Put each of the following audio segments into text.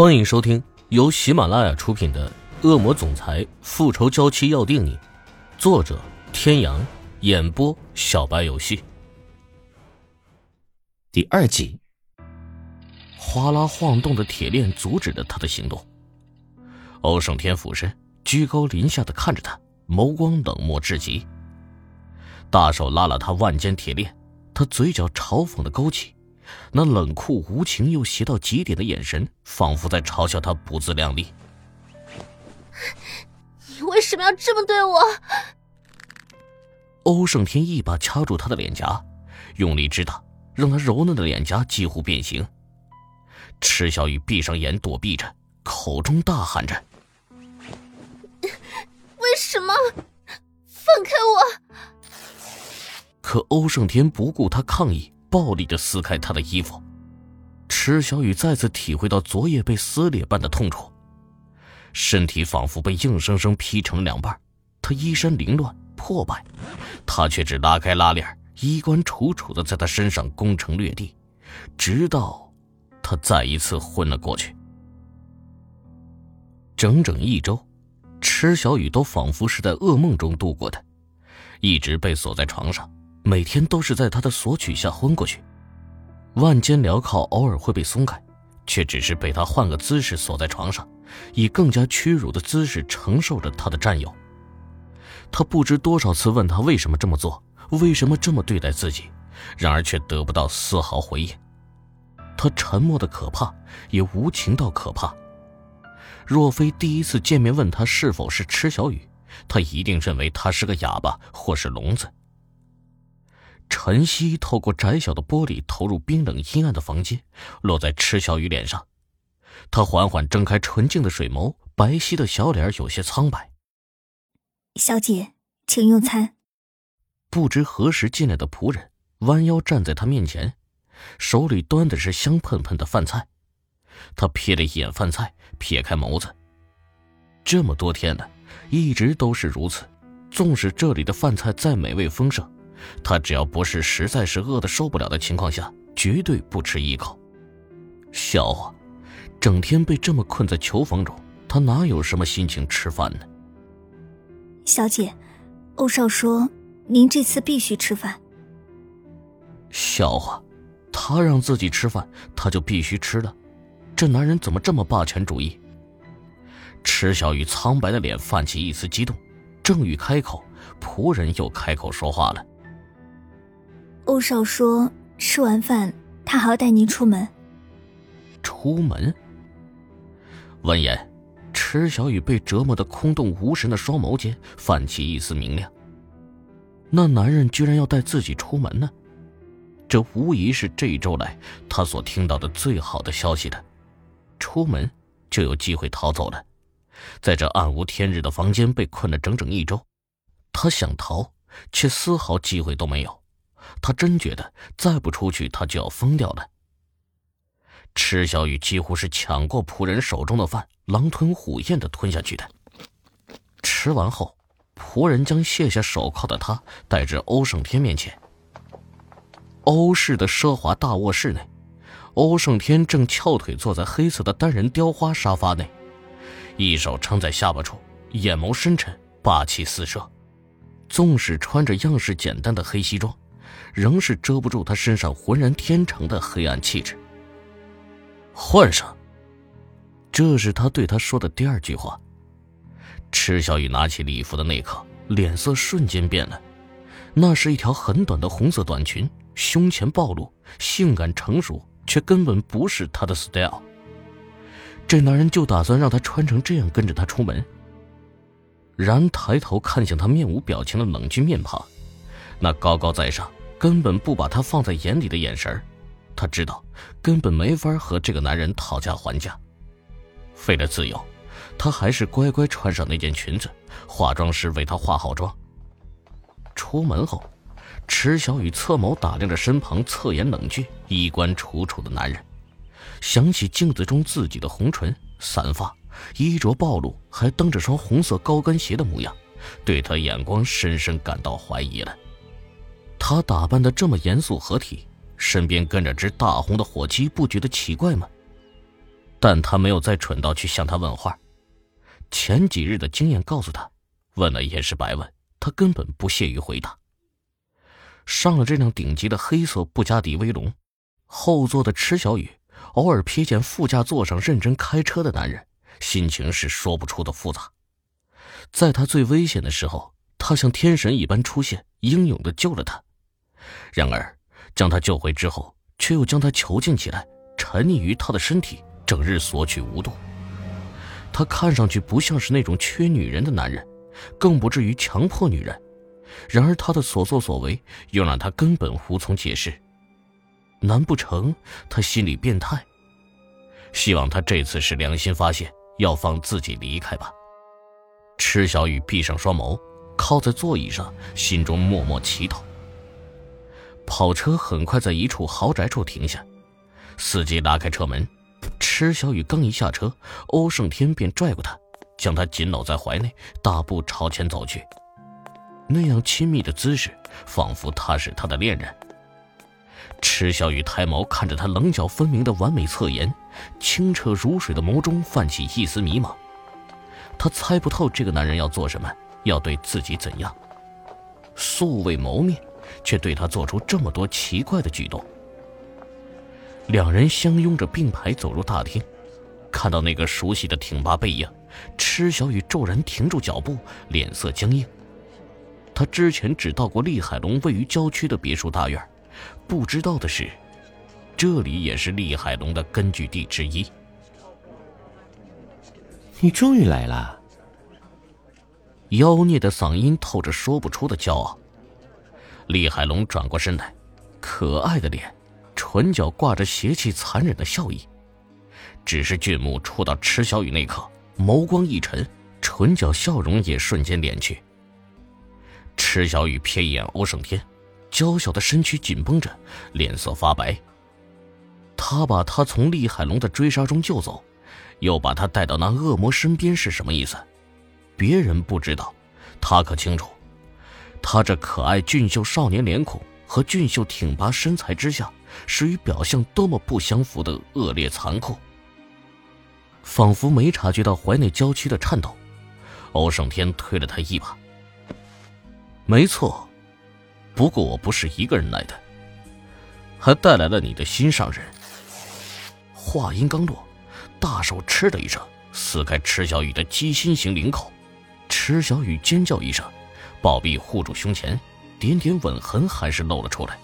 欢迎收听由喜马拉雅出品的《恶魔总裁复仇娇妻要定你》，作者：天阳，演播：小白游戏。第二集，哗啦晃动的铁链阻止了他的行动。欧胜天俯身，居高临下的看着他，眸光冷漠至极。大手拉了他万间铁链，他嘴角嘲讽的勾起。那冷酷无情又邪到极点的眼神，仿佛在嘲笑他不自量力。你为什么要这么对我？欧胜天一把掐住他的脸颊，用力之大，让他柔嫩的脸颊几乎变形。池小雨闭上眼躲避着，口中大喊着：“为什么？放开我！”可欧胜天不顾他抗议。暴力的撕开他的衣服，池小雨再次体会到昨夜被撕裂般的痛楚，身体仿佛被硬生生劈成两半，他衣衫凌乱破败，他却只拉开拉链，衣冠楚楚的在他身上攻城略地，直到他再一次昏了过去。整整一周，池小雨都仿佛是在噩梦中度过的，一直被锁在床上。每天都是在他的索取下昏过去，万间镣铐偶尔会被松开，却只是被他换个姿势锁在床上，以更加屈辱的姿势承受着他的占有。他不知多少次问他为什么这么做，为什么这么对待自己，然而却得不到丝毫回应。他沉默的可怕，也无情到可怕。若非第一次见面问他是否是池小雨，他一定认为他是个哑巴或是聋子。晨曦透过窄小的玻璃投入冰冷阴暗的房间，落在池小雨脸上。他缓缓睁开纯净的水眸，白皙的小脸有些苍白。小姐，请用餐。不知何时进来的仆人弯腰站在他面前，手里端的是香喷喷的饭菜。他瞥了一眼饭菜，撇开眸子。这么多天了，一直都是如此。纵使这里的饭菜再美味丰盛。他只要不是实在是饿得受不了的情况下，绝对不吃一口。笑话，整天被这么困在囚房中，他哪有什么心情吃饭呢？小姐，欧少说您这次必须吃饭。笑话，他让自己吃饭，他就必须吃了。这男人怎么这么霸权主义？池小雨苍白的脸泛起一丝激动，正欲开口，仆人又开口说话了。欧少说：“吃完饭，他还要带您出门。”出门。闻言，池小雨被折磨的空洞无神的双眸间泛起一丝明亮。那男人居然要带自己出门呢？这无疑是这一周来他所听到的最好的消息了。出门就有机会逃走了。在这暗无天日的房间被困了整整一周，他想逃，却丝毫机会都没有。他真觉得再不出去，他就要疯掉了。池小雨几乎是抢过仆人手中的饭，狼吞虎咽的吞下去的。吃完后，仆人将卸下手铐的他带至欧胜天面前。欧氏的奢华大卧室内，欧胜天正翘腿坐在黑色的单人雕花沙发内，一手撑在下巴处，眼眸深沉，霸气四射。纵使穿着样式简单的黑西装。仍是遮不住他身上浑然天成的黑暗气质。换上，这是他对他说的第二句话。池小雨拿起礼服的那刻，脸色瞬间变了。那是一条很短的红色短裙，胸前暴露，性感成熟，却根本不是他的 style。这男人就打算让他穿成这样跟着他出门。然抬头看向他面无表情的冷峻面庞，那高高在上。根本不把他放在眼里的眼神他知道根本没法和这个男人讨价还价。为了自由，他还是乖乖穿上那件裙子。化妆师为他化好妆。出门后，池小雨侧眸打量着身旁侧颜冷峻、衣冠楚楚的男人，想起镜子中自己的红唇、散发、衣着暴露，还蹬着双红色高跟鞋的模样，对他眼光深深感到怀疑了。他打扮的这么严肃合体，身边跟着只大红的火鸡，不觉得奇怪吗？但他没有再蠢到去向他问话。前几日的经验告诉他，问了也是白问，他根本不屑于回答。上了这辆顶级的黑色布加迪威龙，后座的池小雨偶尔瞥见副驾座上认真开车的男人，心情是说不出的复杂。在他最危险的时候，他像天神一般出现，英勇的救了他。然而，将他救回之后，却又将他囚禁起来，沉溺于他的身体，整日索取无度。他看上去不像是那种缺女人的男人，更不至于强迫女人。然而，他的所作所为又让他根本无从解释。难不成他心里变态？希望他这次是良心发现，要放自己离开吧。池小雨闭上双眸，靠在座椅上，心中默默祈祷。跑车很快在一处豪宅处停下，司机拉开车门，池小雨刚一下车，欧胜天便拽过他，将他紧搂在怀内，大步朝前走去。那样亲密的姿势，仿佛他是他的恋人。池小雨抬眸看着他棱角分明的完美侧颜，清澈如水的眸中泛起一丝迷茫。他猜不透这个男人要做什么，要对自己怎样。素未谋面，却对他做出这么多奇怪的举动。两人相拥着并排走入大厅，看到那个熟悉的挺拔背影，池小雨骤然停住脚步，脸色僵硬。他之前只到过厉海龙位于郊区的别墅大院，不知道的是，这里也是厉海龙的根据地之一。你终于来了。妖孽的嗓音透着说不出的骄傲。厉海龙转过身来，可爱的脸，唇角挂着邪气残忍的笑意。只是俊目触到池小雨那刻，眸光一沉，唇角笑容也瞬间敛去。池小雨瞥一眼欧胜天，娇小的身躯紧绷着，脸色发白。他把他从厉海龙的追杀中救走。又把他带到那恶魔身边是什么意思？别人不知道，他可清楚。他这可爱俊秀少年脸孔和俊秀挺拔身材之下，是与表象多么不相符的恶劣残酷。仿佛没察觉到怀内娇躯的颤抖，欧胜天推了他一把。没错，不过我不是一个人来的，还带来了你的心上人。话音刚落。大手嗤的一声，撕开池小雨的鸡心形领口，池小雨尖叫一声，抱臂护住胸前，点点吻痕还是露了出来。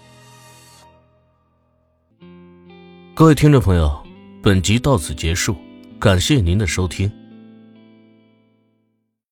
各位听众朋友，本集到此结束，感谢您的收听。